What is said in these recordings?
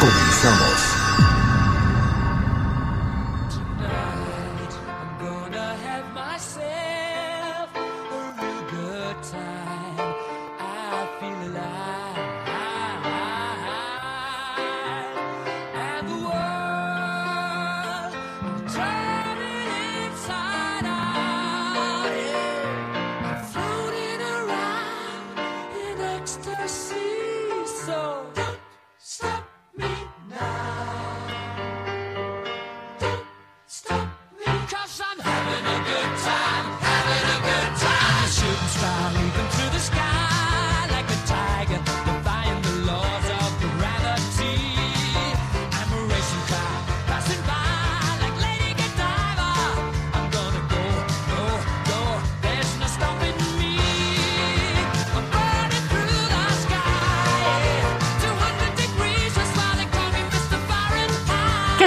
Comenzamos.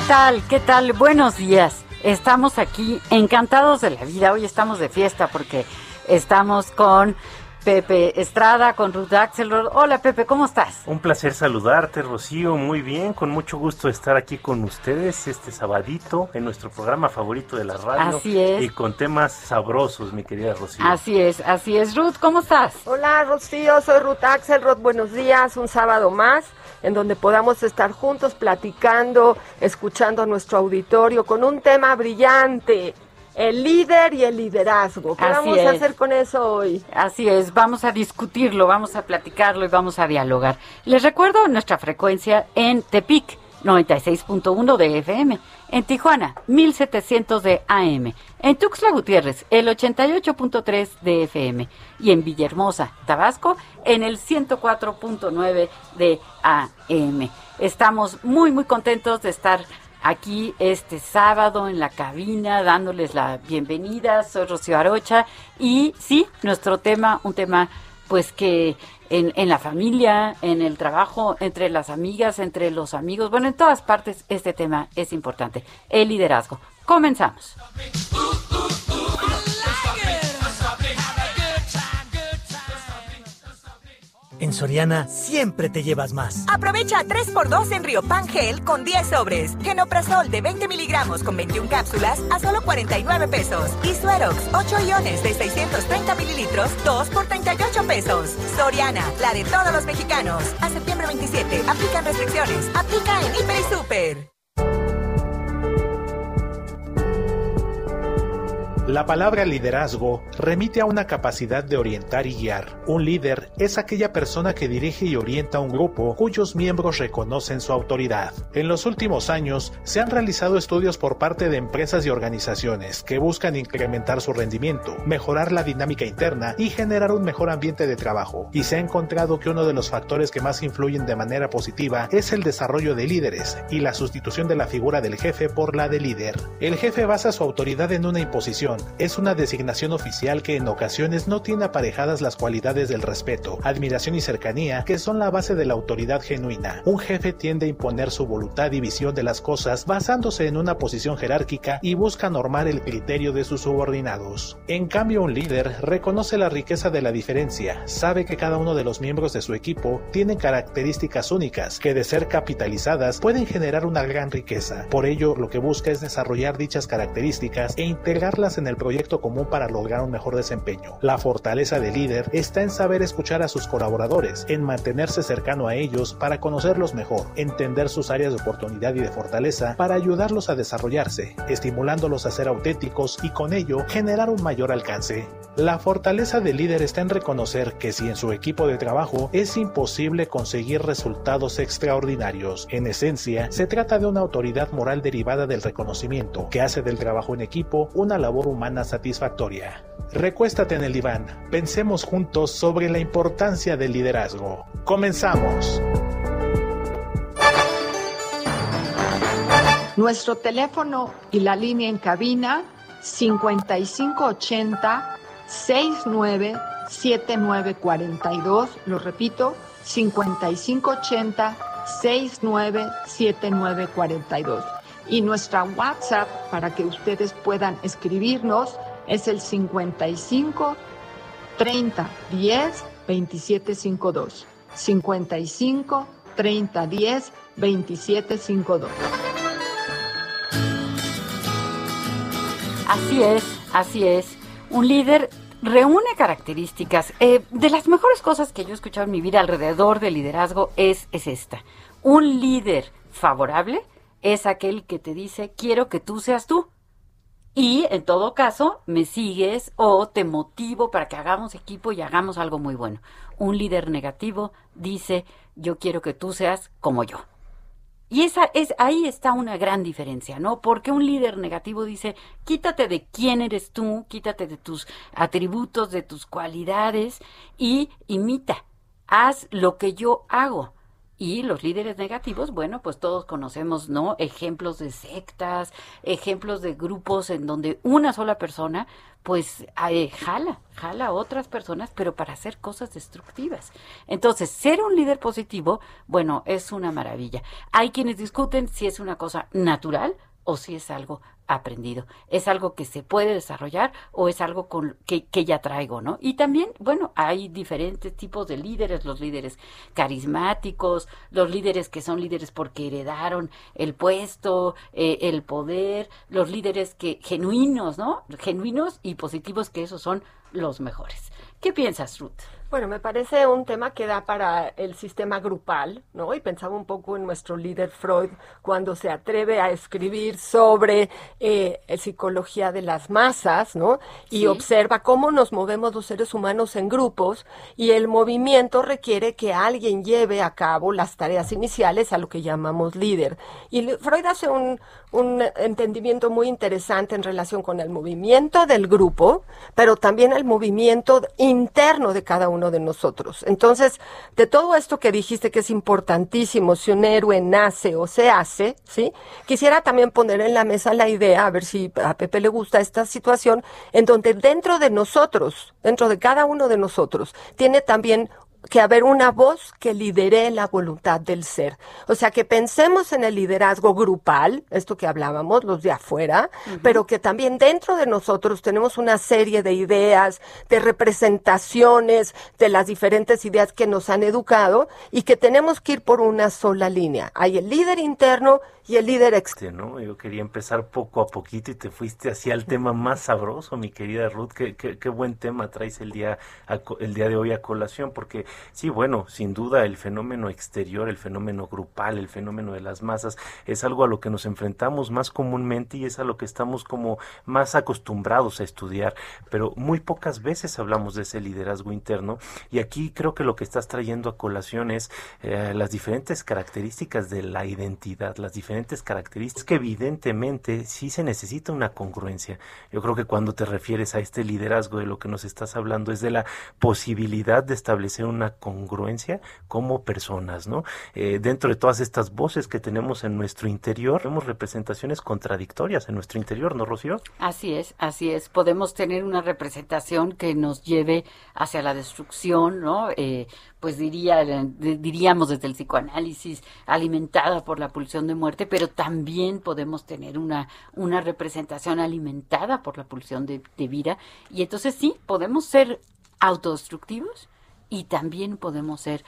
Tal? ¿Qué tal? Buenos días. Estamos aquí encantados de la vida. Hoy estamos de fiesta porque estamos con Pepe Estrada, con Ruth Axelrod. Hola Pepe, ¿cómo estás? Un placer saludarte, Rocío. Muy bien, con mucho gusto estar aquí con ustedes este sabadito en nuestro programa favorito de la radio. Así es. Y con temas sabrosos, mi querida Rocío. Así es, así es. Ruth, ¿cómo estás? Hola Rocío, soy Ruth Axelrod. Buenos días, un sábado más en donde podamos estar juntos platicando, escuchando a nuestro auditorio con un tema brillante. El líder y el liderazgo. ¿Qué vamos a hacer con eso hoy? Así es, vamos a discutirlo, vamos a platicarlo y vamos a dialogar. Les recuerdo nuestra frecuencia en Tepic 96.1 de FM, en Tijuana 1700 de AM, en Tuxtla Gutiérrez el 88.3 de FM y en Villahermosa, Tabasco en el 104.9 de AM. Estamos muy muy contentos de estar aquí este sábado en la cabina dándoles la bienvenida. Soy Rocío Arocha y sí, nuestro tema, un tema pues que en, la familia, en el trabajo, entre las amigas, entre los amigos, bueno, en todas partes este tema es importante, el liderazgo. Comenzamos. En Soriana siempre te llevas más. Aprovecha 3x2 en Río Gel con 10 sobres. Genoprazol de 20 miligramos con 21 cápsulas a solo 49 pesos. Y Suerox 8 iones de 630 mililitros, 2 por 38 pesos. Soriana, la de todos los mexicanos. A septiembre 27, aplican restricciones. Aplica en Hiper y Super. La palabra liderazgo remite a una capacidad de orientar y guiar. Un líder es aquella persona que dirige y orienta un grupo cuyos miembros reconocen su autoridad. En los últimos años se han realizado estudios por parte de empresas y organizaciones que buscan incrementar su rendimiento, mejorar la dinámica interna y generar un mejor ambiente de trabajo. Y se ha encontrado que uno de los factores que más influyen de manera positiva es el desarrollo de líderes y la sustitución de la figura del jefe por la de líder. El jefe basa su autoridad en una imposición es una designación oficial que en ocasiones no tiene aparejadas las cualidades del respeto, admiración y cercanía que son la base de la autoridad genuina. Un jefe tiende a imponer su voluntad y visión de las cosas basándose en una posición jerárquica y busca normar el criterio de sus subordinados. En cambio, un líder reconoce la riqueza de la diferencia, sabe que cada uno de los miembros de su equipo tiene características únicas que de ser capitalizadas pueden generar una gran riqueza. Por ello, lo que busca es desarrollar dichas características e integrarlas en en el proyecto común para lograr un mejor desempeño. La fortaleza del líder está en saber escuchar a sus colaboradores, en mantenerse cercano a ellos para conocerlos mejor, entender sus áreas de oportunidad y de fortaleza para ayudarlos a desarrollarse, estimulándolos a ser auténticos y con ello generar un mayor alcance. La fortaleza del líder está en reconocer que si en su equipo de trabajo es imposible conseguir resultados extraordinarios, en esencia se trata de una autoridad moral derivada del reconocimiento que hace del trabajo en equipo una labor humana satisfactoria. Recuéstate en el diván, pensemos juntos sobre la importancia del liderazgo. Comenzamos. Nuestro teléfono y la línea en cabina 5580 697942, lo repito, 5580 697942. Y nuestra WhatsApp para que ustedes puedan escribirnos es el 55 30 10 2752. 55 30 10 2752. Así es, así es. Un líder reúne características. Eh, de las mejores cosas que yo he escuchado en mi vida alrededor del liderazgo es, es esta. Un líder favorable es aquel que te dice, quiero que tú seas tú. Y en todo caso, me sigues o te motivo para que hagamos equipo y hagamos algo muy bueno. Un líder negativo dice, yo quiero que tú seas como yo. Y esa es ahí está una gran diferencia, ¿no? Porque un líder negativo dice, quítate de quién eres tú, quítate de tus atributos, de tus cualidades y imita, haz lo que yo hago. Y los líderes negativos, bueno, pues todos conocemos, ¿no? Ejemplos de sectas, ejemplos de grupos en donde una sola persona, pues, eh, jala, jala a otras personas, pero para hacer cosas destructivas. Entonces, ser un líder positivo, bueno, es una maravilla. Hay quienes discuten si es una cosa natural o si es algo aprendido. ¿Es algo que se puede desarrollar o es algo con, que, que, ya traigo, no? Y también, bueno, hay diferentes tipos de líderes, los líderes carismáticos, los líderes que son líderes porque heredaron el puesto, eh, el poder, los líderes que genuinos, ¿no? Genuinos y positivos, que esos son los mejores. ¿Qué piensas, Ruth? Bueno, me parece un tema que da para el sistema grupal, ¿no? Y pensaba un poco en nuestro líder Freud cuando se atreve a escribir sobre eh, psicología de las masas, ¿no? Y Sí. observa cómo nos movemos los seres humanos en grupos y el movimiento requiere que alguien lleve a cabo las tareas iniciales a lo que llamamos líder. Y Freud hace un, un entendimiento muy interesante en relación con el movimiento del grupo, pero también el movimiento interno de cada uno de nosotros. Entonces, de todo esto que dijiste que es importantísimo, si un héroe nace o se hace, ¿sí? Quisiera también poner en la mesa la idea, a ver si a Pepe le gusta esta situación, en donde dentro de nosotros, dentro de cada uno de nosotros, tiene también que haber una voz que lidere la voluntad del ser. O sea, que pensemos en el liderazgo grupal, esto que hablábamos, los de afuera, pero que también dentro de nosotros tenemos una serie de ideas, de representaciones de las diferentes ideas que nos han educado y que tenemos que ir por una sola línea. Hay el líder interno y el líder externo. ¿no? Yo quería empezar poco a poquito y te fuiste hacia el tema más sabroso, mi querida Ruth. Qué, qué, qué buen tema traes el día, a co- el día de hoy a colación, porque sí, bueno, sin duda el fenómeno exterior, el fenómeno grupal, el fenómeno de las masas, es algo a lo que nos enfrentamos más comúnmente y es a lo que estamos como más acostumbrados a estudiar, pero muy pocas veces hablamos de ese liderazgo interno y aquí creo que lo que estás trayendo a colación es eh, las diferentes características de la identidad, las diferentes características que evidentemente sí se necesita una congruencia. Yo creo que cuando te refieres a este liderazgo de lo que nos estás hablando es de la posibilidad de establecer una congruencia como personas, ¿no? Eh, dentro de todas estas voces que tenemos en nuestro interior, vemos representaciones contradictorias en nuestro interior, ¿no, Rocío? Así es, así es. Podemos tener una representación que nos lleve hacia la destrucción, ¿no? Eh, pues diría, diríamos desde el psicoanálisis, alimentada por la pulsión de muerte, pero también podemos tener una, una representación alimentada por la pulsión de, de vida. Y entonces sí, podemos ser autodestructivos y también podemos ser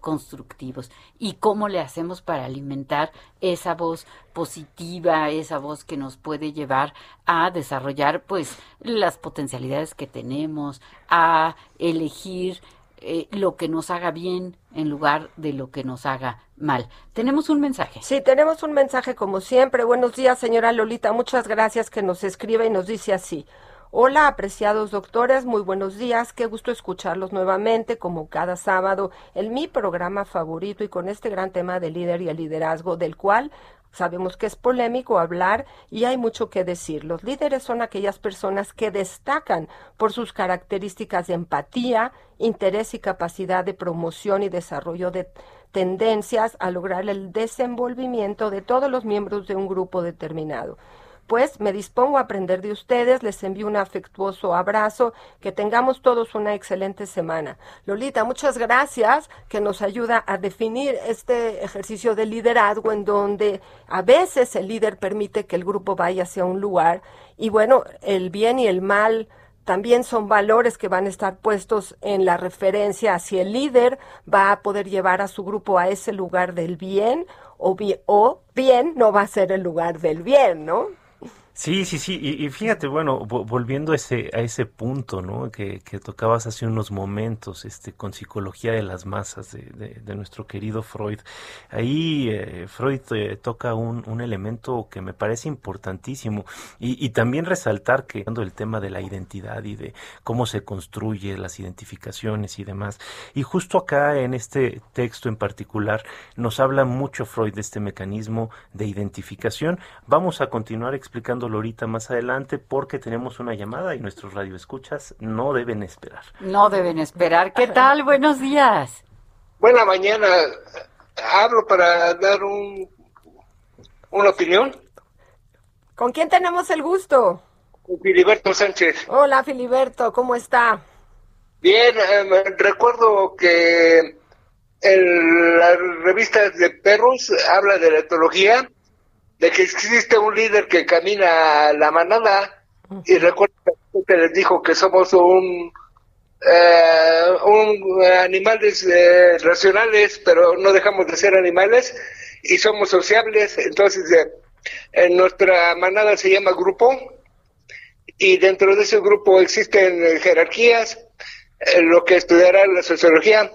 constructivos y cómo le hacemos para alimentar esa voz positiva, esa voz que nos puede llevar a desarrollar pues las potencialidades que tenemos, a elegir eh, lo que nos haga bien en lugar de lo que nos haga mal. Tenemos un mensaje. Sí, tenemos un mensaje como siempre. Buenos días, señora Lolita. Muchas gracias que nos escribe y nos dice así. Hola, apreciados doctores, muy buenos días. Qué gusto escucharlos nuevamente, como cada sábado, en mi programa favorito y con este gran tema del líder y el liderazgo, del cual Sabemos que es polémico hablar y hay mucho que decir. Los líderes son aquellas personas que destacan por sus características de empatía, interés y capacidad de promoción y desarrollo de tendencias a lograr el desenvolvimiento de todos los miembros de un grupo determinado pues me dispongo a aprender de ustedes, les envío un afectuoso abrazo, que tengamos todos una excelente semana. Lolita, muchas gracias que nos ayuda a definir este ejercicio de liderazgo en donde a veces el líder permite que el grupo vaya hacia un lugar y bueno, el bien y el mal también son valores que van a estar puestos en la referencia si el líder va a poder llevar a su grupo a ese lugar del bien o bien, o bien no va a ser el lugar del bien, ¿no? Sí, sí, sí, y, fíjate, bueno, volviendo a ese, a ese punto, ¿no? Que, tocabas hace unos momentos, este, con psicología de las masas de, de, nuestro querido Freud. Ahí eh, Freud eh, toca un, un, elemento que me parece importantísimo y, y también resaltar que cuando el tema de la identidad y de cómo se construye las identificaciones y demás. Y justo acá en este texto en particular nos habla mucho Freud de este mecanismo de identificación. Vamos a continuar explicando ahorita más adelante porque tenemos una llamada y nuestros radioescuchas no deben esperar. No deben esperar. ¿Qué tal? Buenos días. Buena mañana. Hablo para dar un, una opinión. ¿Con quién tenemos el gusto? Filiberto Sánchez. Hola Filiberto, ¿cómo está? Bien, eh, recuerdo que en la revista de perros habla de la etología de que existe un líder que camina la manada. Y recuerdo que les dijo que somos un eh, un animales eh, racionales pero no dejamos de ser animales y somos sociables. Entonces eh, en nuestra manada se llama grupo y dentro de ese grupo existen jerarquías lo que estudiará la sociología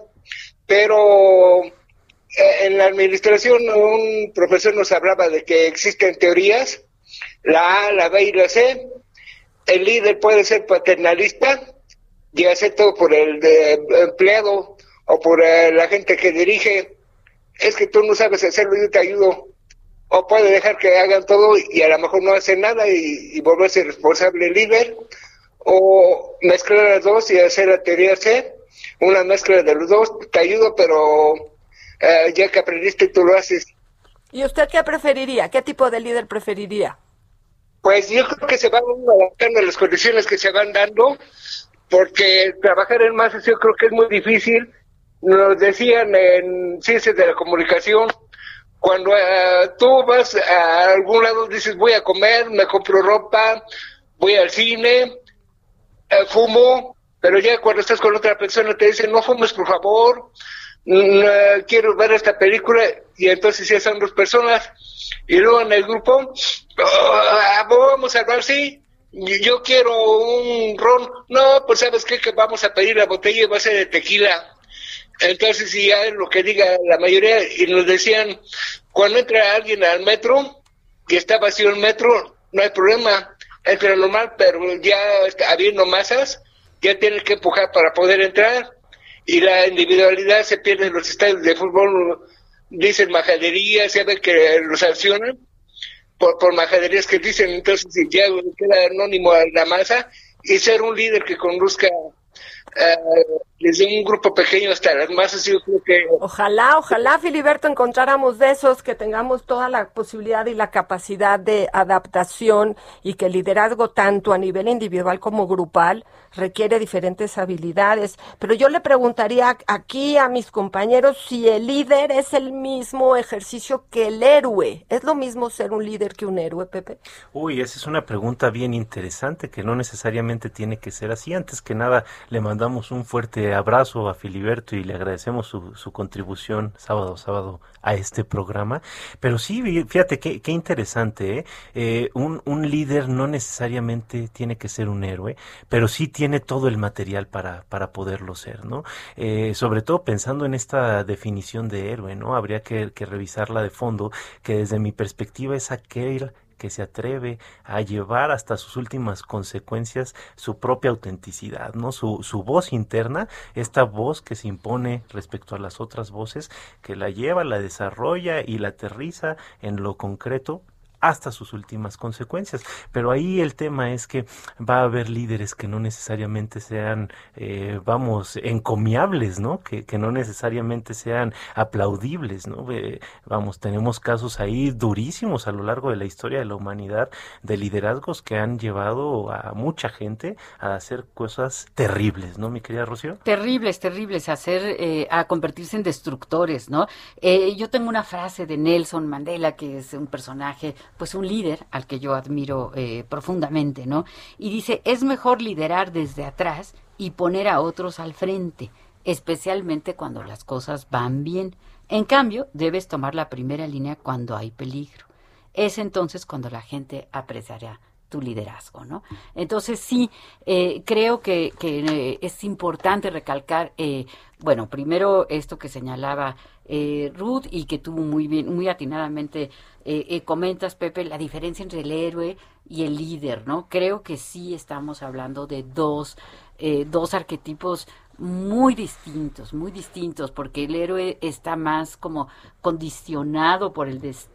pero eh, en la administración un profesor nos hablaba de que existen teorías, la A, la B y la C. El líder puede ser paternalista y hacer todo por el empleado o por eh, la gente que dirige. Es que tú no sabes hacerlo, yo te ayudo. O puede dejar que hagan todo y a lo mejor no hace nada y, y volverse responsable líder. O mezclar las dos y hacer la teoría C. Una mezcla de los dos. Te ayudo, pero eh, ya que aprendiste tú lo haces. ¿Y usted qué preferiría? ¿Qué tipo de líder preferiría? Pues yo creo que se van adaptando a las condiciones que se van dando, porque trabajar en masas yo creo que es muy difícil. Nos decían en ciencias de la comunicación, cuando eh, tú vas a algún lado, dices voy a comer, me compro ropa, voy al cine, eh, fumo, pero ya cuando estás con otra persona te dicen no fumes por favor, quiero ver esta película y entonces ya son dos personas. Y luego en el grupo ah, vamos a hablar sí. Yo quiero un ron no pues sabes qué que vamos a pedir la botella y va a ser de tequila entonces si ya es lo que diga la mayoría y nos decían cuando entra alguien al metro y está vacío el metro no hay problema entra normal pero ya habiendo masas ya tienes que empujar para poder entrar y la individualidad se pierde en los estadios de fútbol, dicen majaderías, se ve que lo sancionan por, por majaderías que dicen, entonces ya queda anónimo a la masa y ser un líder que conduzca eh, desde un grupo pequeño hasta las masas, yo creo que... Ojalá, ojalá, Filiberto, encontráramos de esos que tengamos toda la posibilidad y la capacidad de adaptación y que el liderazgo tanto a nivel individual como grupal requiere diferentes habilidades. Pero yo le preguntaría aquí a mis compañeros si el líder es el mismo ejercicio que el héroe. ¿Es lo mismo ser un líder que un héroe, Pepe? Uy, esa es una pregunta bien interesante que no necesariamente tiene que ser así. Antes que nada, le mandamos un fuerte abrazo a Filiberto y le agradecemos su, su contribución sábado sábado a este programa. Pero sí, fíjate qué, qué interesante, ¿eh? eh un, un líder no necesariamente tiene que ser un héroe, pero sí tiene todo el material para, para poderlo ser, ¿no? Eh, sobre todo pensando en esta definición de héroe, ¿no? Habría que, que revisarla de fondo, que desde mi perspectiva es aquel que se atreve a llevar hasta sus últimas consecuencias su propia autenticidad, ¿no? Su, su voz interna, esta voz que se impone respecto a las otras voces, que la lleva, la desarrolla y la aterriza en lo concreto hasta sus últimas consecuencias. Pero ahí el tema es que va a haber líderes que no necesariamente sean, eh, vamos, encomiables, ¿no? Que, no necesariamente sean aplaudibles, ¿no? vamos, tenemos casos ahí durísimos a lo largo de la historia de la humanidad de liderazgos que han llevado a mucha gente a hacer cosas terribles, ¿no, mi querida Rocío? Terribles, terribles, a hacer, eh, a convertirse en destructores, ¿no? Eh, yo tengo una frase de Nelson Mandela, que es un personaje pues un líder al que yo admiro eh, profundamente, ¿no? Y dice, es mejor liderar desde atrás y poner a otros al frente, especialmente cuando las cosas van bien. En cambio, debes tomar la primera línea cuando hay peligro. Es entonces cuando la gente apreciará tu liderazgo, ¿no? Entonces sí, eh, creo que, eh, es importante recalcar, eh, bueno, primero esto que señalaba eh, Ruth y que tuvo muy bien, muy atinadamente comentas, Pepe, la diferencia entre el héroe y el líder, ¿no? Creo que sí estamos hablando de dos, dos arquetipos muy distintos, muy distintos, porque el héroe está más como condicionado por el destino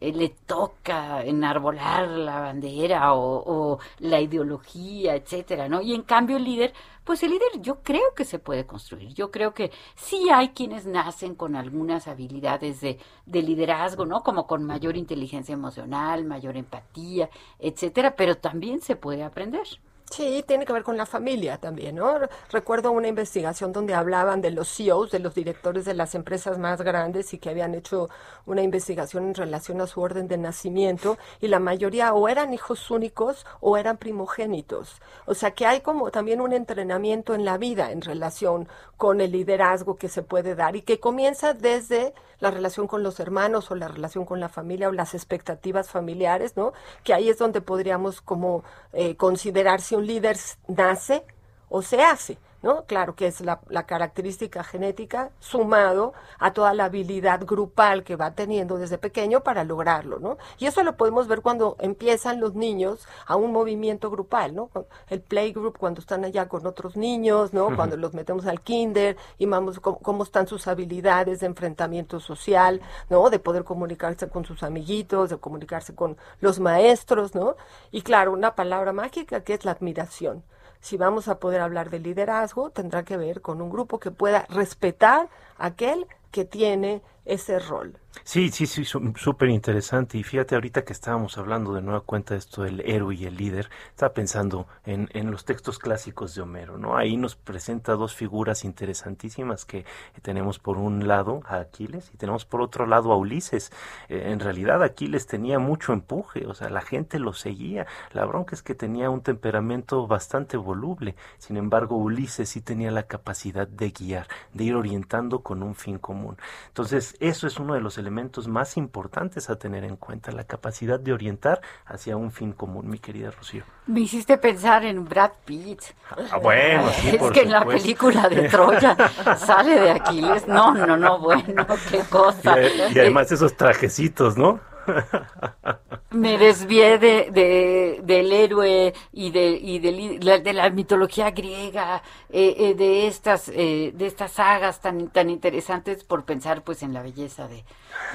eh, le toca enarbolar la bandera o, la ideología, etcétera, ¿no? Y en cambio el líder, pues el líder yo creo que se puede construir. Yo creo que sí hay quienes nacen con algunas habilidades de, de liderazgo, ¿no? Como con mayor inteligencia emocional, mayor empatía, etcétera, pero también se puede aprender. Sí, tiene que ver con la familia también, ¿no? Recuerdo una investigación donde hablaban de los CEOs, de los directores de las empresas más grandes y que habían hecho una investigación en relación a su orden de nacimiento y la mayoría o eran hijos únicos o eran primogénitos. O sea que hay como también un entrenamiento en la vida en relación con el liderazgo que se puede dar y que comienza desde la relación con los hermanos o la relación con la familia o las expectativas familiares, ¿no? Que ahí es donde podríamos como eh, considerar si un líder nace o se hace. ¿No? Claro que es la, característica genética sumado a toda la habilidad grupal que va teniendo desde pequeño para lograrlo, ¿no? Y eso lo podemos ver cuando empiezan los niños a un movimiento grupal, ¿no? El playgroup cuando están allá con otros niños, ¿no? Cuando los metemos al kinder y vamos cómo, están sus habilidades de enfrentamiento social, ¿no? De poder comunicarse con sus amiguitos, de comunicarse con los maestros, ¿no? Y claro, una palabra mágica que es la admiración si vamos a poder hablar de liderazgo, tendrá que ver con un grupo que pueda respetar aquel que tiene ese rol. Sí, sí, sí, súper interesante. Y fíjate, ahorita que estábamos hablando de nueva cuenta de esto del héroe y el líder, estaba pensando en, en, los textos clásicos de Homero, ¿no? Ahí nos presenta dos figuras interesantísimas que tenemos por un lado a Aquiles y tenemos por otro lado a Ulises. Eh, en realidad Aquiles tenía mucho empuje, o sea, la gente lo seguía. La bronca es que tenía un temperamento bastante voluble. Sin embargo, Ulises sí tenía la capacidad de guiar, de ir orientando con un fin común. Entonces, eso es uno de los elementos más importantes a tener en cuenta, la capacidad de orientar hacia un fin común, mi querida Rocío. Me hiciste pensar en Brad Pitt. Ah, bueno, sí, Es que en la película de Troya sale de Aquiles. No, no, no, bueno, qué cosa. Y, además esos trajecitos, ¿no? Me desvié de, de, del héroe y de, de la mitología griega, eh, eh, de estas eh, de estas sagas tan tan interesantes por pensar pues en la belleza de,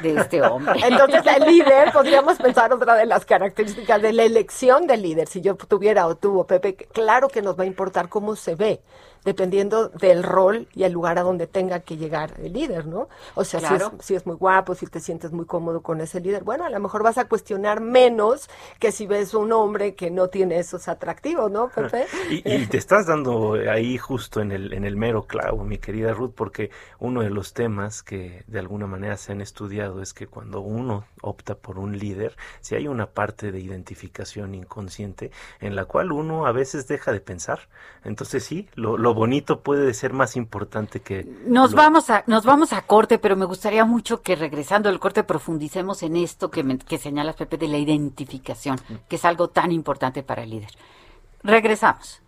de este hombre. Entonces el líder podríamos pensar otra de las características de la elección del líder. Si yo tuviera o tuvo Pepe, claro que nos va a importar cómo se ve dependiendo del rol y el lugar a donde tenga que llegar el líder, ¿no? O sea, si, es, si es muy guapo, si te sientes muy cómodo con ese líder, bueno, a lo mejor vas a cuestionar menos que si ves un hombre que no tiene esos atractivos, ¿no, Pepe? y, te estás dando ahí justo en el, en el mero clavo, mi querida Ruth, porque uno de los temas que de alguna manera se han estudiado es que cuando uno opta por un líder, si hay una parte de identificación inconsciente en la cual uno a veces deja de pensar. Entonces sí, lo lo bonito puede ser más importante que... Nos, vamos a, nos vamos a corte, pero me gustaría mucho que regresando al corte profundicemos en esto que, que señalas, Pepe, de la identificación, que es algo tan importante para el líder. Regresamos.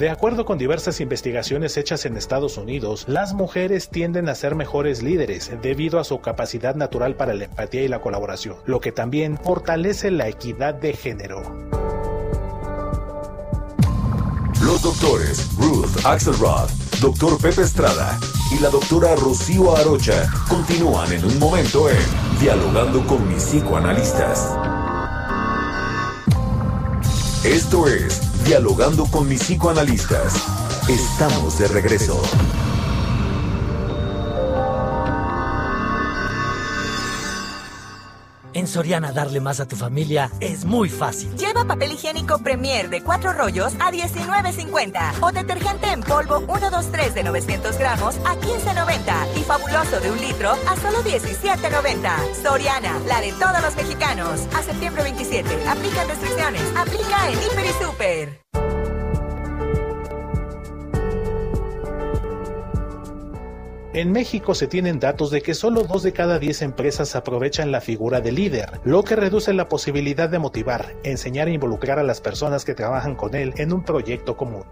De acuerdo con diversas investigaciones hechas en Estados Unidos, las mujeres tienden a ser mejores líderes debido a su capacidad natural para la empatía y la colaboración, lo que también fortalece la equidad de género. Los doctores Ruth Axelrod, doctor Pepe Estrada y la doctora Rocío Arocha continúan en un momento en Dialogando con mis psicoanalistas. Esto es Dialogando con mis psicoanalistas. Estamos de regreso. En Soriana darle más a tu familia es muy fácil. Lleva papel higiénico Premier de 4 rollos a 19.50 o detergente en polvo 123 de 900 gramos a 15.90 y fabuloso de un litro a solo 17.90. Soriana, la de todos los mexicanos. A septiembre 27. Aplica restricciones. Aplica en Hiper y Super. En México se tienen datos de que solo dos de cada diez empresas aprovechan la figura de líder, lo que reduce la posibilidad de motivar, enseñar e involucrar a las personas que trabajan con él en un proyecto común.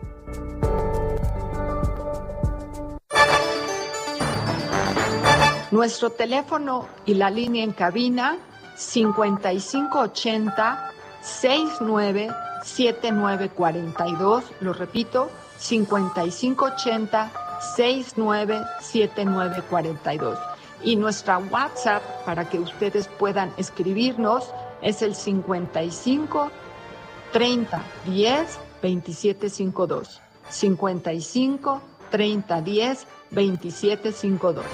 Nuestro teléfono y la línea en cabina 5580 697942, lo repito, 5580 697942. Y nuestra WhatsApp para que ustedes puedan escribirnos es el 55 30 10 2752. 55 30 10 2752.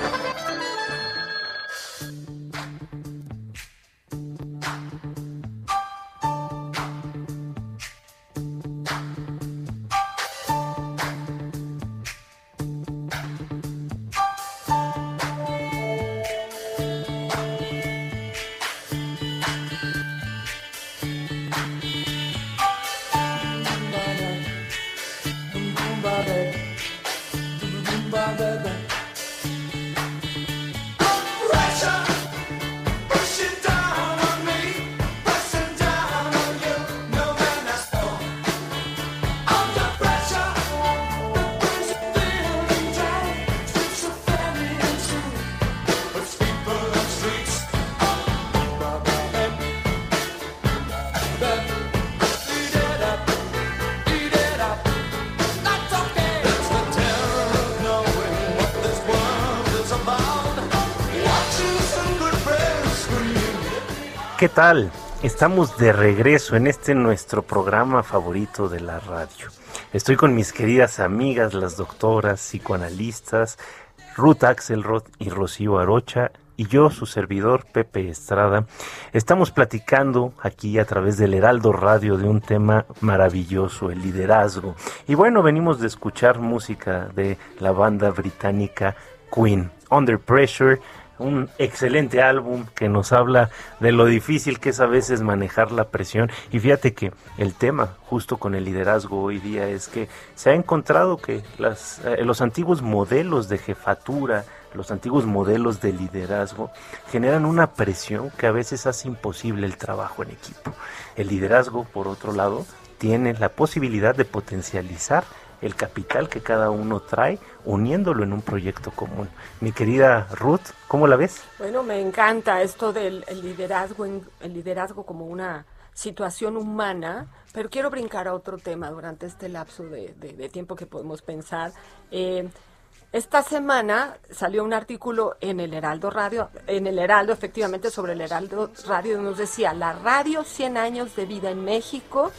¿Qué tal? Estamos de regreso en este nuestro programa favorito de la radio. Estoy con mis queridas amigas, las doctoras, psicoanalistas, Ruth Axelrod y Rocío Arocha, y yo, su servidor, Pepe Estrada. Estamos platicando aquí a través del Heraldo Radio de un tema maravilloso, el liderazgo. Y bueno, venimos de escuchar música de la banda británica Queen, Under Pressure, un excelente álbum que nos habla de lo difícil que es a veces manejar la presión. Y fíjate que el tema justo con el liderazgo hoy día es que se ha encontrado que las, eh, los antiguos modelos de jefatura, los antiguos modelos de liderazgo generan una presión que a veces hace imposible el trabajo en equipo. El liderazgo, por otro lado, tiene la posibilidad de potencializar el capital que cada uno trae, uniéndolo en un proyecto común. Mi querida Ruth, ¿cómo la ves? Bueno, me encanta esto del liderazgo, el liderazgo como una situación humana, pero quiero brincar a otro tema durante este lapso de, tiempo que podemos pensar. Eh, Esta semana salió un artículo en el Heraldo Radio, en el Heraldo efectivamente sobre el Heraldo Radio, nos decía, la radio 100 años de vida en México,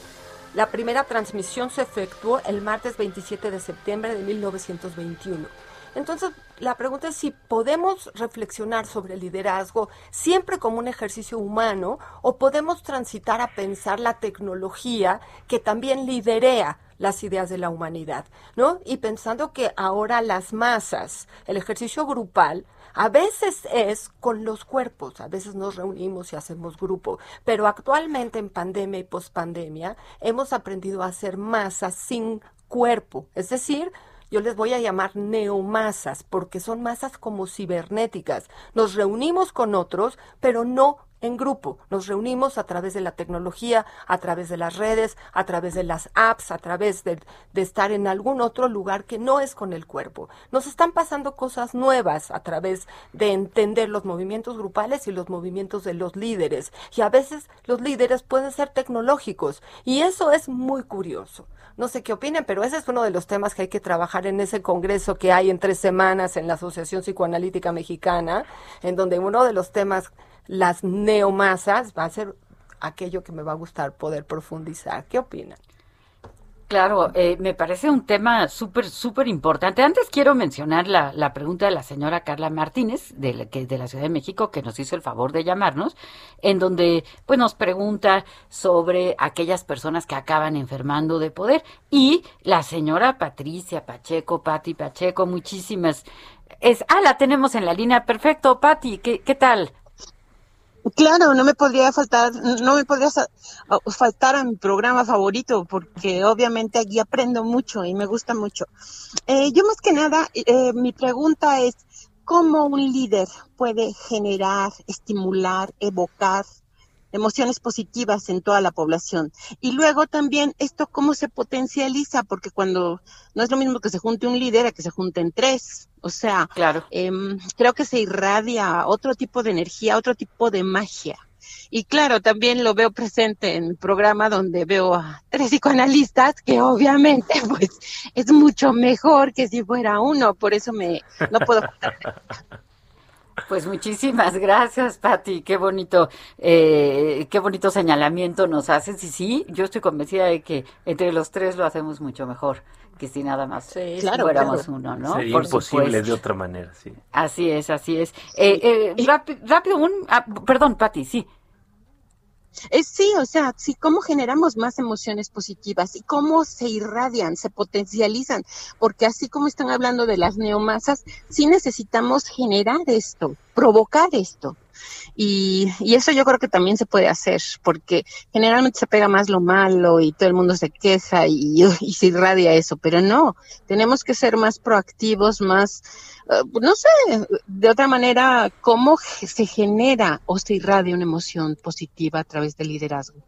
la primera transmisión se efectuó el martes 27 de septiembre de 1921. Entonces, la pregunta es si podemos reflexionar sobre el liderazgo siempre como un ejercicio humano o podemos transitar a pensar la tecnología que también liderea las ideas de la humanidad, ¿no? Y pensando que ahora las masas, el ejercicio grupal, a veces es con los cuerpos, a veces nos reunimos y hacemos grupo, pero actualmente en pandemia y pospandemia hemos aprendido a hacer masas sin cuerpo, es decir, yo les voy a llamar neomasas, porque son masas como cibernéticas. Nos reunimos con otros, pero no en grupo. Nos reunimos a través de la tecnología, a través de las redes, a través de las apps, a través de, de, estar en algún otro lugar que no es con el cuerpo. Nos están pasando cosas nuevas a través de entender los movimientos grupales y los movimientos de los líderes. Y a veces los líderes pueden ser tecnológicos. Y eso es muy curioso. No sé qué opinen, pero ese es uno de los temas que hay que trabajar en ese congreso que hay en tres semanas en la Asociación Psicoanalítica Mexicana, en donde uno de los temas las neomasas va a ser aquello que me va a gustar poder profundizar. ¿Qué opinan? Claro, eh, me parece un tema súper, súper importante. Antes quiero mencionar la, la, pregunta de la señora Carla Martínez, de la, que, de la Ciudad de México, que nos hizo el favor de llamarnos, en donde pues nos pregunta sobre aquellas personas que acaban enfermando de poder. Y la señora Patricia Pacheco, Pati Pacheco, muchísimas. Es, ah, la tenemos en la línea. Perfecto, Pati, ¿qué, qué tal? Claro, no me podría faltar, no me podría faltar a mi programa favorito, porque obviamente aquí aprendo mucho y me gusta mucho. Eh, yo más que nada, eh, mi pregunta es, ¿cómo un líder puede generar, estimular, evocar emociones positivas en toda la población. Y luego también esto cómo se potencializa, porque cuando no es lo mismo que se junte un líder a que se junten tres. O sea, claro. Em, creo que se irradia otro tipo de energía, otro tipo de magia. Y claro, también lo veo presente en mi programa donde veo a tres psicoanalistas, que obviamente pues es mucho mejor que si fuera uno, por eso me no puedo Pues muchísimas gracias, Patti. Qué bonito, eh, qué bonito señalamiento nos haces. Y sí, yo estoy convencida de que entre los tres lo hacemos mucho mejor que si nada más sí, claro, fuéramos uno, ¿no? Sería imposible de otra manera, sí. Así es, así es. Eh, eh, rápido, un, ah, perdón, Patti, sí. Eh, sí, o sea, sí, cómo generamos más emociones positivas y cómo se irradian, se potencializan, porque así como están hablando de las neomasas, sí necesitamos generar esto, provocar esto. Y, eso yo creo que también se puede hacer, porque generalmente se pega más lo malo y todo el mundo se queja y, y se irradia eso, pero no, tenemos que ser más proactivos, más, uh, no sé, de otra manera, cómo se genera o se irradia una emoción positiva a través del liderazgo.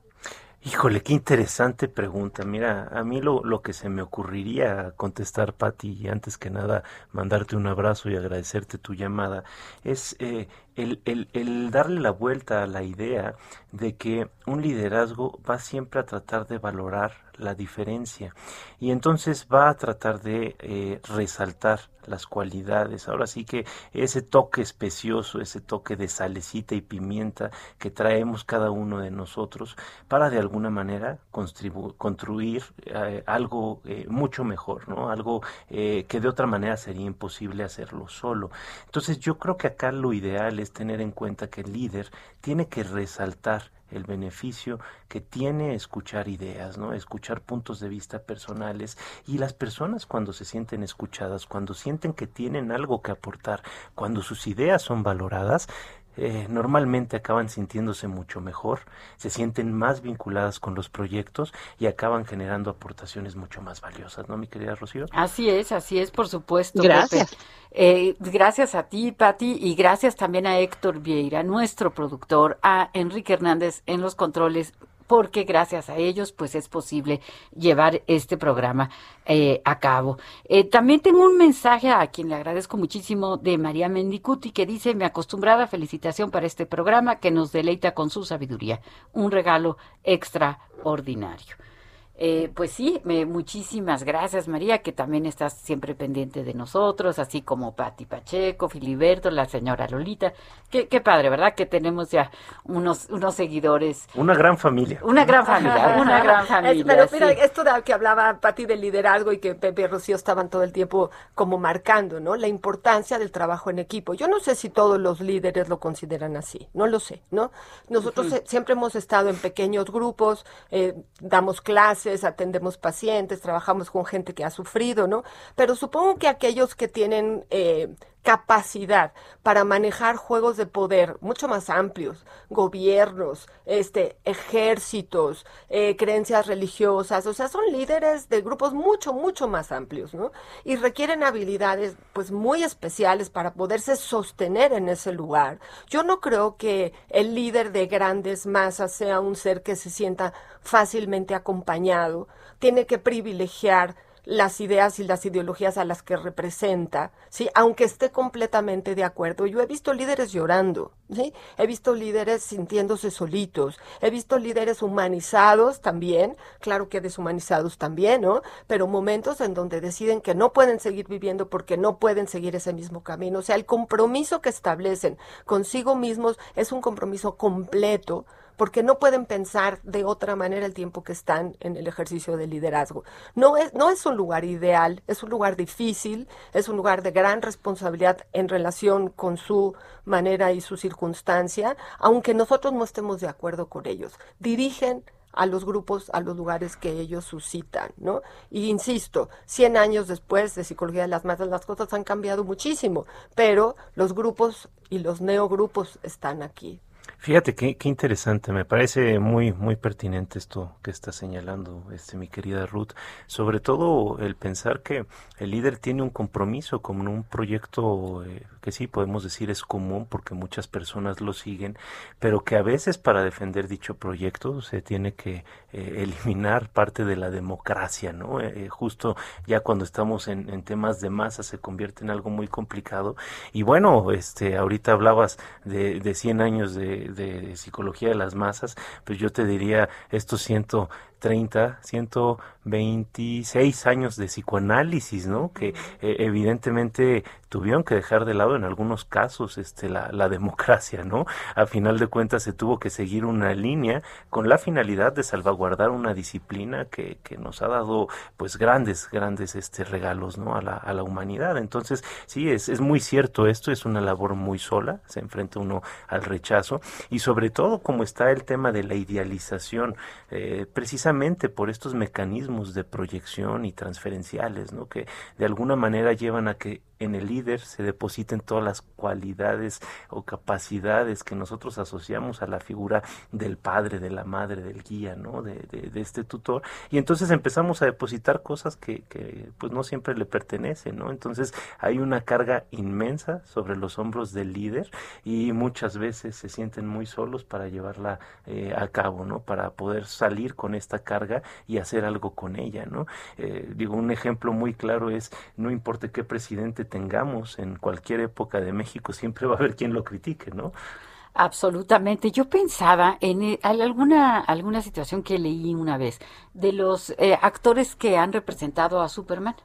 Híjole, qué interesante pregunta. Mira, a mí lo, lo que se me ocurriría contestar, Patti, y antes que nada mandarte un abrazo y agradecerte tu llamada, es eh, el, el, darle la vuelta a la idea de que un liderazgo va siempre a tratar de valorar la diferencia y entonces va a tratar de eh, resaltar las cualidades. Ahora sí que ese toque especioso, ese toque de salecita y pimienta que traemos cada uno de nosotros para de alguna manera construir eh, algo eh, mucho mejor, ¿no? Algo que de otra manera sería imposible hacerlo solo. Entonces yo creo que acá lo ideal es tener en cuenta que el líder tiene que resaltar el beneficio que tiene escuchar ideas, ¿no? Escuchar puntos de vista personales y las personas cuando se sienten escuchadas, cuando sienten que tienen algo que aportar, cuando sus ideas son valoradas, eh, normalmente acaban sintiéndose mucho mejor, se sienten más vinculadas con los proyectos y acaban generando aportaciones mucho más valiosas, ¿no, mi querida Rocío? Así es, así es, por supuesto. Gracias. Eh, gracias a ti, Patti, y gracias también a Héctor Vieira, nuestro productor, a Enrique Hernández en los controles porque gracias a ellos pues es posible llevar este programa eh, a cabo. Eh, también tengo un mensaje a quien le agradezco muchísimo de María Mendicuti que dice mi acostumbrada felicitación para este programa que nos deleita con su sabiduría, un regalo extraordinario. Eh, pues sí, me, muchísimas gracias María, que también estás siempre pendiente de nosotros, así como Pati Pacheco, Filiberto, la señora Lolita. Qué, qué padre, ¿verdad? Que tenemos ya unos, unos seguidores. Una gran familia. Una gran familia, una gran familia. pero mira, esto de que hablaba Pati del liderazgo y que Pepe y Rocío estaban todo el tiempo como marcando, ¿no? La importancia del trabajo en equipo. Yo no sé si todos los líderes lo consideran así, no lo sé, ¿no? Nosotros siempre hemos estado en pequeños grupos, eh, damos clases, atendemos pacientes, trabajamos con gente que ha sufrido, ¿no? Pero supongo que aquellos que tienen eh, capacidad para manejar juegos de poder mucho más amplios, gobiernos, este, ejércitos, eh, creencias religiosas, o sea, son líderes de grupos mucho, mucho más amplios, ¿no? Y requieren habilidades, pues, muy especiales para poderse sostener en ese lugar. Yo no creo que el líder de grandes masas sea un ser que se sienta fácilmente acompañado, tiene que privilegiar las ideas y las ideologías a las que representa, ¿sí? Aunque esté completamente de acuerdo. Yo he visto líderes llorando, ¿sí? He visto líderes sintiéndose solitos, he visto líderes humanizados también, claro que deshumanizados también, ¿no? Pero momentos en donde deciden que no pueden seguir viviendo porque no pueden seguir ese mismo camino. O sea, el compromiso que establecen consigo mismos es un compromiso completo porque no pueden pensar de otra manera el tiempo que están en el ejercicio del liderazgo. No es, no es un lugar ideal, es un lugar difícil, es un lugar de gran responsabilidad en relación con su manera y su circunstancia, aunque nosotros no estemos de acuerdo con ellos. Dirigen a los grupos, a los lugares que ellos suscitan, ¿no? Y insisto, 100 años después de Psicología de las Masas, las cosas han cambiado muchísimo, pero los grupos y los neogrupos están aquí. Fíjate qué, interesante, me parece muy muy pertinente esto que está señalando este mi querida Ruth, sobre todo el pensar que el líder tiene un compromiso con un proyecto eh, que sí podemos decir es común porque muchas personas lo siguen, pero que a veces para defender dicho proyecto se tiene que eh, eliminar parte de la democracia, ¿no? Eh, justo ya cuando estamos en, en, temas de masa se convierte en algo muy complicado y bueno, este ahorita hablabas de, de 100 años de de, psicología de las masas, pues yo te diría estos 130, 126 años de psicoanálisis, ¿no? Que eh, evidentemente tuvieron que dejar de lado en algunos casos este, la, la, democracia, ¿no? A final de cuentas se tuvo que seguir una línea con la finalidad de salvaguardar una disciplina que, que nos ha dado pues grandes, grandes este, regalos, ¿no? A la, a la humanidad. Entonces, sí, es, es muy cierto esto, es una labor muy sola, se enfrenta uno al rechazo y sobre todo como está el tema de la idealización, eh, precisamente por estos mecanismos de proyección y transferenciales, ¿no? Que de alguna manera llevan a que en el líder se depositen todas las cualidades o capacidades que nosotros asociamos a la figura del padre, de la madre, del guía, ¿no? De, de, este tutor. Y entonces empezamos a depositar cosas que, que, pues no siempre le pertenecen, ¿no? Entonces hay una carga inmensa sobre los hombros del líder y muchas veces se sienten muy solos para llevarla eh, a cabo, ¿no? Para poder salir con esta carga y hacer algo con ella, ¿no? Eh, digo, un ejemplo muy claro es, no importa qué presidente tengamos en cualquier época de México, siempre va a haber quien lo critique, ¿no? Absolutamente. Yo pensaba en eh, alguna alguna situación que leí una vez de los eh, actores que han representado a Superman.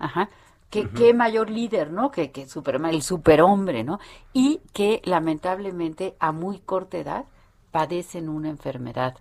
Ajá. Que, Qué mayor líder, ¿no? Que, que Superman, el superhombre, ¿no? Y que lamentablemente a muy corta edad padecen una enfermedad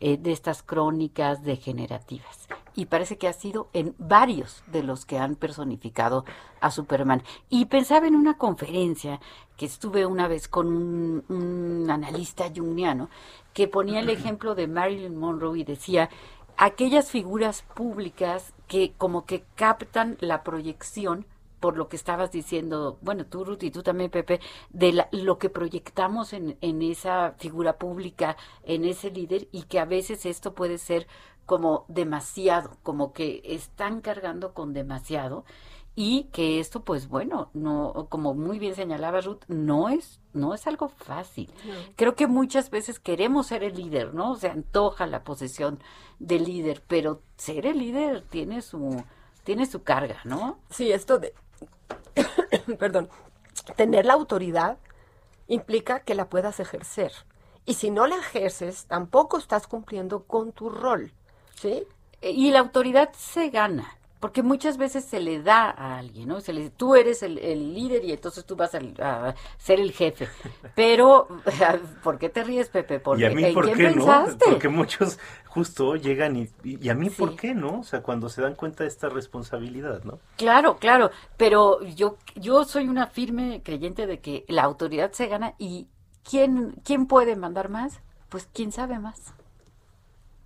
eh, de estas crónicas degenerativas. Y parece que ha sido en varios de los que han personificado a Superman. Y pensaba en una conferencia que estuve una vez con un, un analista jungiano que ponía el ejemplo de Marilyn Monroe y decía aquellas figuras públicas que como que captan la proyección por lo que estabas diciendo, bueno, tú Ruth y tú también Pepe, de lo que proyectamos en, en esa figura pública, en ese líder, y que a veces esto puede ser como demasiado, como que están cargando con demasiado y que esto pues bueno no como muy bien señalaba Ruth no es no es algo fácil. Creo que muchas veces queremos ser el líder no se antoja la posesión del líder pero ser el líder tiene su tiene su carga no sí esto de perdón, tener la autoridad implica que la puedas ejercer. Y si no la ejerces, tampoco estás cumpliendo con tu rol. ¿Sí? Y la autoridad se gana. Porque muchas veces se le da a alguien, ¿no? Se le, tú eres el, el líder y entonces tú vas a, a ser el jefe. Pero, ¿por qué te ríes, Pepe? Porque, y a mí, ¿en ¿por quién qué pensaste? no? Porque muchos justo llegan y, y, y a mí, Sí. ¿por qué no? O sea, cuando se dan cuenta de esta responsabilidad, ¿no? Claro, claro, pero yo, yo soy una firme creyente de que la autoridad se gana y ¿quién, quién puede mandar más? Pues quién sabe más.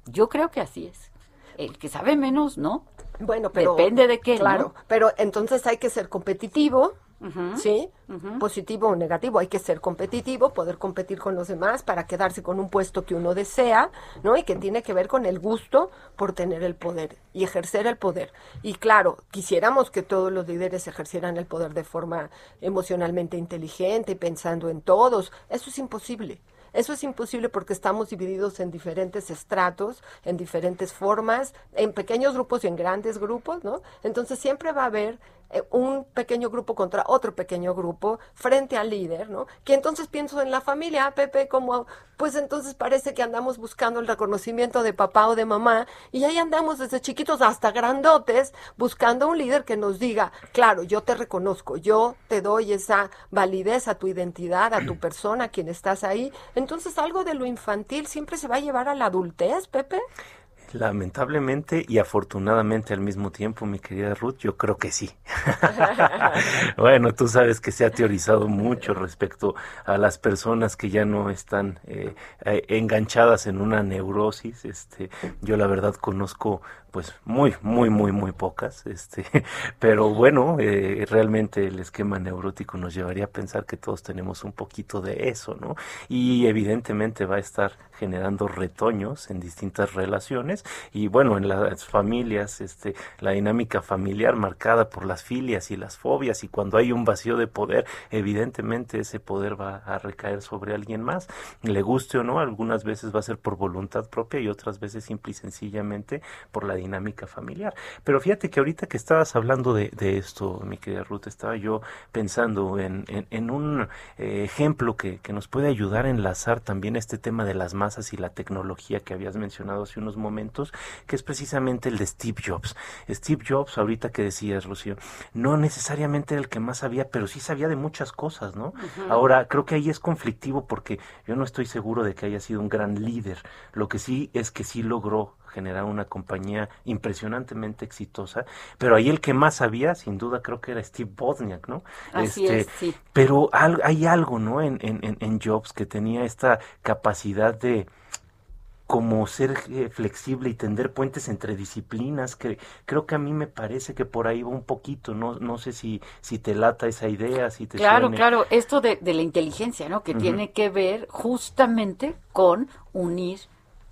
Yo creo que así es. El que sabe menos, ¿no? Bueno, pero Depende de qué, ¿no? Claro, pero entonces hay que ser competitivo. ¿sí? Positivo o negativo, hay que ser competitivo, poder competir con los demás para quedarse con un puesto que uno desea, ¿no? Y que tiene que ver con el gusto por tener el poder y ejercer el poder. Y claro, quisiéramos que todos los líderes ejercieran el poder de forma emocionalmente inteligente y pensando en todos. Eso es imposible. Eso es imposible porque estamos divididos en diferentes estratos, en diferentes formas, en pequeños grupos y en grandes grupos, ¿no? Entonces siempre va a haber eh, un pequeño grupo contra otro pequeño grupo frente al líder, ¿no? Que entonces pienso en la familia, ah, Pepe, como, pues entonces parece que andamos buscando el reconocimiento de papá o de mamá y ahí andamos desde chiquitos hasta grandotes buscando un líder que nos diga, claro, yo te reconozco, yo te doy esa validez a tu identidad, a tu persona, a quien estás ahí. Entonces algo de lo infantil siempre se va a llevar a la adultez, Pepe. Lamentablemente y afortunadamente al mismo tiempo, mi querida Ruth, yo creo que sí. bueno, tú sabes que se ha teorizado mucho respecto a las personas que ya no están eh, eh, enganchadas en una neurosis. Este, yo la verdad conozco pues muy, muy, muy, muy pocas. Este, pero bueno, eh, realmente el esquema neurótico nos llevaría a pensar que todos tenemos un poquito de eso, ¿no? Y evidentemente va a estar generando retoños en distintas relaciones y bueno, en las familias, este, la dinámica familiar marcada por las filias y las fobias y cuando hay un vacío de poder, evidentemente ese poder va a recaer sobre alguien más, le guste o no, algunas veces va a ser por voluntad propia y otras veces simple y sencillamente por la dinámica familiar. Pero fíjate que ahorita que estabas hablando de, esto, mi querida Ruth, estaba yo pensando en, en, en un eh, ejemplo que, que nos puede ayudar a enlazar también este tema de las masas y la tecnología que habías mencionado hace unos momentos, que es precisamente el de Steve Jobs. Steve Jobs, ahorita que decías, Rocío, no necesariamente era el que más sabía, pero sí sabía de muchas cosas, ¿no? Ahora, creo que ahí es conflictivo porque yo no estoy seguro de que haya sido un gran líder. Lo que sí es que sí logró generar una compañía impresionantemente exitosa, pero ahí el que más sabía, sin duda, creo que era Steve Wozniak, ¿no? Así es, sí. Pero al- hay algo, ¿no? En, en, en- en Jobs que tenía esta capacidad de como ser eh, flexible y tender puentes entre disciplinas, que creo que a mí me parece que por ahí va un poquito, no, no sé si, si te lata esa idea, si te Claro, suene. claro, esto de, de la inteligencia, ¿no? Que tiene que ver justamente con unir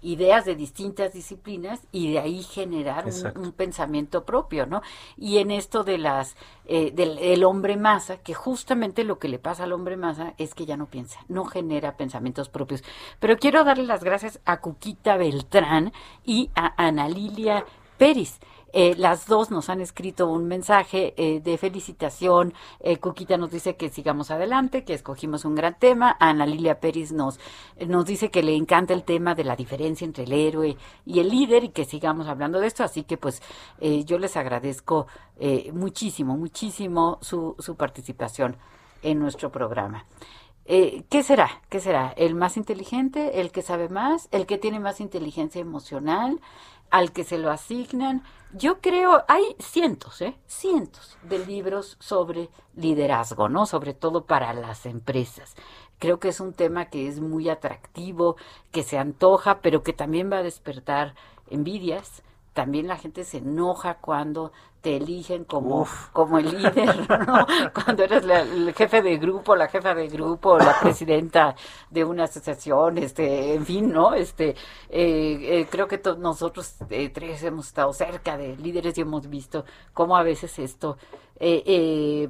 ideas de distintas disciplinas y de ahí generar un, pensamiento propio, ¿no? Y en esto de las eh, del el hombre masa, que justamente lo que le pasa al hombre masa es que ya no piensa, no genera pensamientos propios. Pero quiero darle las gracias a Cuquita Beltrán y a Ana Lilia Pérez. Eh, las dos nos han escrito un mensaje eh, de felicitación. Eh, Cuquita nos dice que sigamos adelante, que escogimos un gran tema. Ana Lilia Pérez nos, eh, nos dice que le encanta el tema de la diferencia entre el héroe y el líder y que sigamos hablando de esto. Así que pues eh, yo les agradezco eh, muchísimo, muchísimo su, su participación en nuestro programa. Eh, ¿Qué será? ¿Qué será? ¿El más inteligente? ¿El que sabe más? ¿El que tiene más inteligencia emocional? ¿Al que se lo asignan? Yo creo, hay cientos, ¿eh? Cientos de libros sobre liderazgo, ¿no? Sobre todo para las empresas. Creo que es un tema que es muy atractivo, que se antoja, pero que también va a despertar envidias. También la gente se enoja cuando te eligen como, como el líder, ¿no? Cuando eres la- el jefe de grupo, la jefa de grupo, la presidenta de una asociación, este, en fin, ¿no? Este, eh, eh, creo que nosotros eh, tres hemos estado cerca de líderes y hemos visto cómo a veces esto,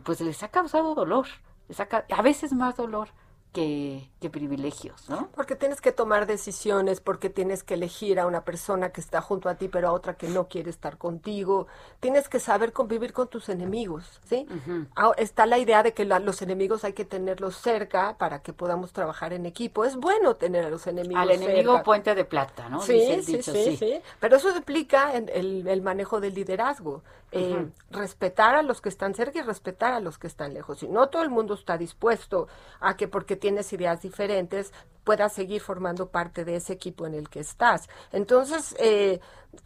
pues les ha causado dolor, les ha ca- a veces más dolor que, privilegios, ¿no? Porque tienes que tomar decisiones, porque tienes que elegir a una persona que está junto a ti, pero a otra que no quiere estar contigo. Tienes que saber convivir con tus enemigos, ¿sí? Está la idea de que los enemigos hay que tenerlos cerca para que podamos trabajar en equipo. Es bueno tener a los enemigos Al enemigo puente de plata, ¿no? Sí, sí, sí, sí, Pero eso implica el, el manejo del liderazgo. Eh, respetar a los que están cerca y respetar a los que están lejos. Y no todo el mundo está dispuesto a que porque tienes ideas diferentes puedas seguir formando parte de ese equipo en el que estás. Entonces, eh,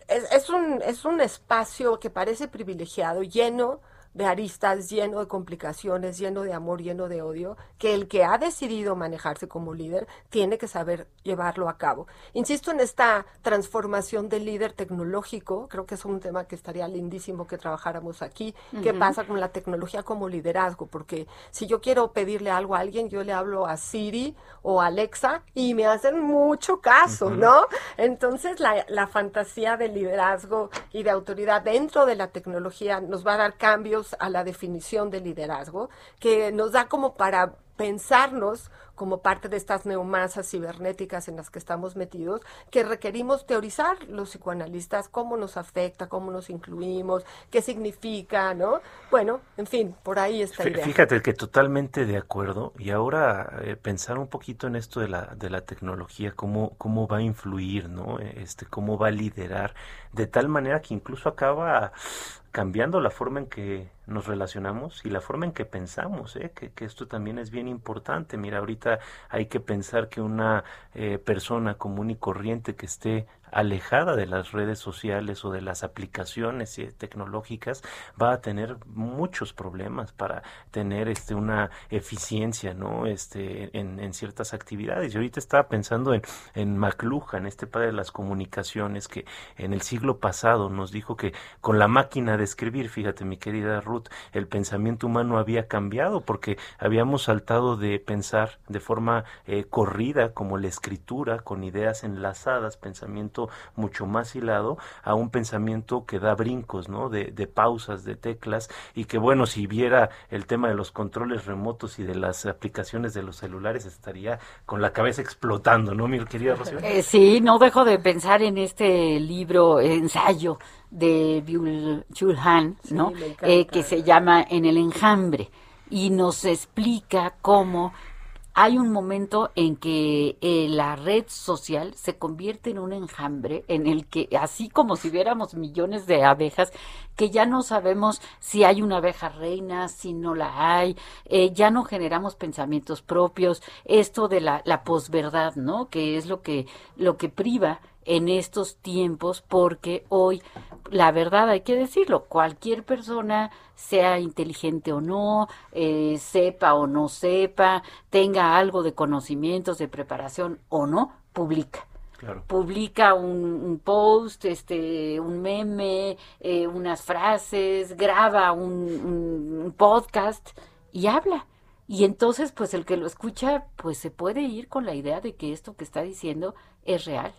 es, es, un, es un espacio que parece privilegiado, lleno de aristas, lleno de complicaciones, lleno de amor, lleno de odio, que el que ha decidido manejarse como líder tiene que saber llevarlo a cabo. Insisto en esta transformación del líder tecnológico, creo que es un tema que estaría lindísimo que trabajáramos aquí. ¿Qué pasa con la tecnología como liderazgo? Porque si yo quiero pedirle algo a alguien, yo le hablo a Siri o a Alexa y me hacen mucho caso, ¿no? Entonces la, la fantasía del liderazgo y de autoridad dentro de la tecnología nos va a dar cambios a la definición de liderazgo, que nos da como para pensarnos como parte de estas neumasas cibernéticas en las que estamos metidos, que requerimos teorizar los psicoanalistas cómo nos afecta, cómo nos incluimos, qué significa, ¿no? Bueno, en fin, por ahí está. idea. Fíjate que totalmente de acuerdo y ahora eh, pensar un poquito en esto de la, de la tecnología, cómo, cómo va a influir, ¿no? Este, cómo va a liderar, de tal manera que incluso acaba cambiando la forma en que nos relacionamos y la forma en que pensamos, ¿eh? que, que, esto también es bien importante. Mira, ahorita hay que pensar que una eh, persona común y corriente que esté alejada de las redes sociales o de las aplicaciones eh, tecnológicas va a tener muchos problemas para tener este una eficiencia no este en, en ciertas actividades. Y ahorita estaba pensando en, en McLuhan este padre de las comunicaciones que en el siglo pasado nos dijo que con la máquina de escribir fíjate mi querida Ruth el pensamiento humano había cambiado porque habíamos saltado de pensar de forma eh, corrida como la escritura con ideas enlazadas pensamiento mucho más hilado a un pensamiento que da brincos, ¿no? De, de pausas, de teclas y que bueno, si viera el tema de los controles remotos y de las aplicaciones de los celulares estaría con la cabeza explotando, ¿no, mi querida Rocío? Eh, sí, no dejo de pensar en este libro, ensayo de Chulhan, ¿no? Eh, que se llama En el enjambre y nos explica cómo hay un momento en que eh, la red social se convierte en un enjambre en el que, así como si viéramos millones de abejas, que ya no sabemos si hay una abeja reina, si no la hay, eh, ya no generamos pensamientos propios, esto de la, la posverdad, ¿no? Que es lo que, lo que priva en estos tiempos porque hoy, la verdad hay que decirlo, cualquier persona, sea inteligente o no, eh, sepa o no sepa, tenga algo de conocimientos, de preparación o no, publica. Publica un, post, este, un meme, eh, unas frases, graba un, un podcast y habla. Y entonces, pues el que lo escucha, pues se puede ir con la idea de que esto que está diciendo es real.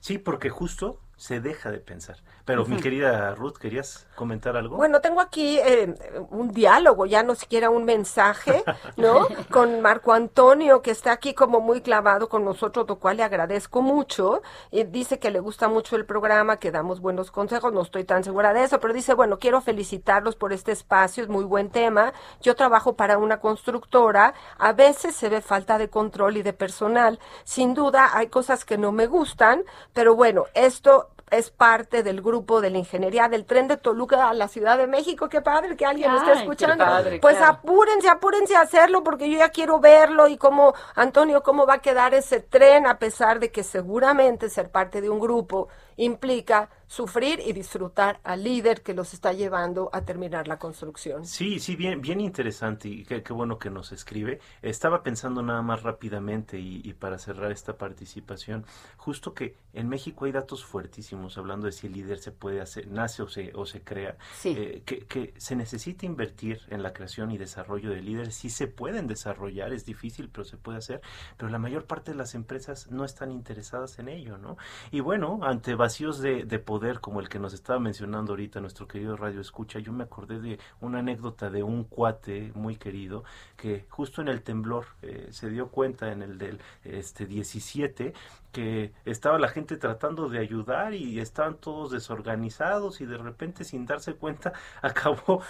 Sí, porque justo se deja de pensar. Pero mi querida Ruth, ¿querías comentar algo? Bueno, tengo aquí eh, un diálogo, ya no siquiera un mensaje, ¿no? con Marco Antonio, que está aquí como muy clavado con nosotros, lo cual le agradezco mucho. Y dice que le gusta mucho el programa, que damos buenos consejos, no estoy tan segura de eso, pero dice, bueno, quiero felicitarlos por este espacio, es muy buen tema. Yo trabajo para una constructora, a veces se ve falta de control y de personal. Sin duda hay cosas que no me gustan, pero bueno, esto es parte del grupo de la ingeniería del tren de Toluca a la Ciudad de México. Qué padre que alguien esté escuchando. pues apúrense, apúrense a hacerlo porque yo ya quiero verlo y cómo, Antonio, cómo va a quedar ese tren a pesar de que seguramente ser parte de un grupo implica sufrir y disfrutar al líder que los está llevando a terminar la construcción. Sí, sí, bien, bien interesante y qué, bueno que nos escribe. Estaba pensando nada más rápidamente y, para cerrar esta participación, justo que en México hay datos fuertísimos hablando de si el líder se puede hacer, nace o se, o se crea, eh, que, que, se necesita invertir en la creación y desarrollo de líderes, sí se pueden desarrollar, es difícil, pero se puede hacer, pero la mayor parte de las empresas no están interesadas en ello, ¿no? Y bueno, ante vacíos de, de, poder como el que nos estaba mencionando ahorita nuestro querido Radio Escucha, yo me acordé de una anécdota de un cuate muy querido que justo en el temblor eh, se dio cuenta en el del este 17 que estaba la gente tratando de ayudar y estaban todos desorganizados y de repente sin darse cuenta acabó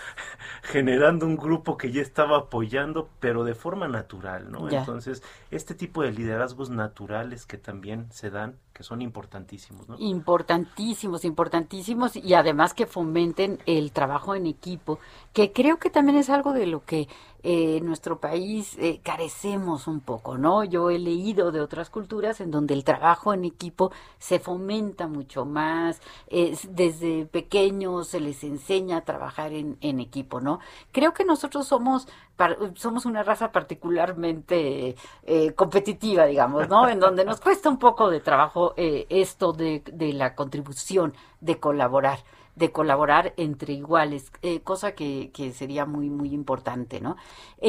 generando un grupo que ya estaba apoyando pero de forma natural, ¿no? Entonces, este tipo de liderazgos naturales que también se dan que son importantísimos, ¿no? Importantísimos, importantísimos y además que fomenten el trabajo en equipo, que creo que también es algo de lo que eh, nuestro país eh, carecemos un poco, ¿no? Yo he leído de otras culturas en donde el trabajo en equipo se fomenta mucho más, desde pequeños se les enseña a trabajar en, en equipo, ¿no? Creo que nosotros somos somos una raza particularmente eh, competitiva, digamos, ¿no? En donde nos cuesta un poco de trabajo eh, esto de, de, la contribución, de colaborar, de colaborar entre iguales, eh, cosa que, que, sería muy, muy importante, ¿no?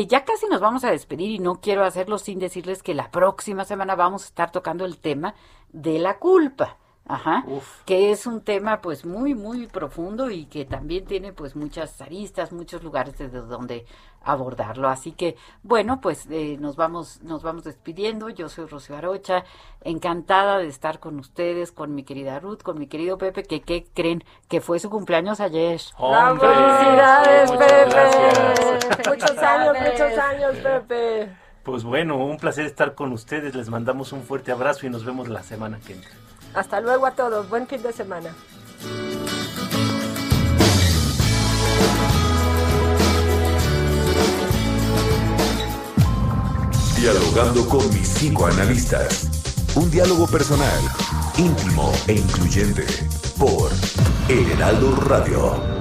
ya casi nos vamos a despedir y no quiero hacerlo sin decirles que la próxima semana vamos a estar tocando el tema de la culpa. Ajá, que es un tema pues muy muy profundo y que también tiene pues muchas aristas, muchos lugares desde donde abordarlo. Así que bueno, pues eh, nos vamos nos vamos despidiendo. Yo soy Rocío Arocha, encantada de estar con ustedes, con mi querida Ruth, con mi querido Pepe, que qué creen que fue su cumpleaños ayer. ¡Felicidades, Pepe! Muchos años, muchos años, Pepe. Pues bueno, un placer estar con ustedes. Les mandamos un fuerte abrazo y nos vemos la semana que entra. Hasta luego a todos. Buen fin de semana. Dialogando con mis psicoanalistas. Un diálogo personal, íntimo e incluyente. Por El Heraldo Radio.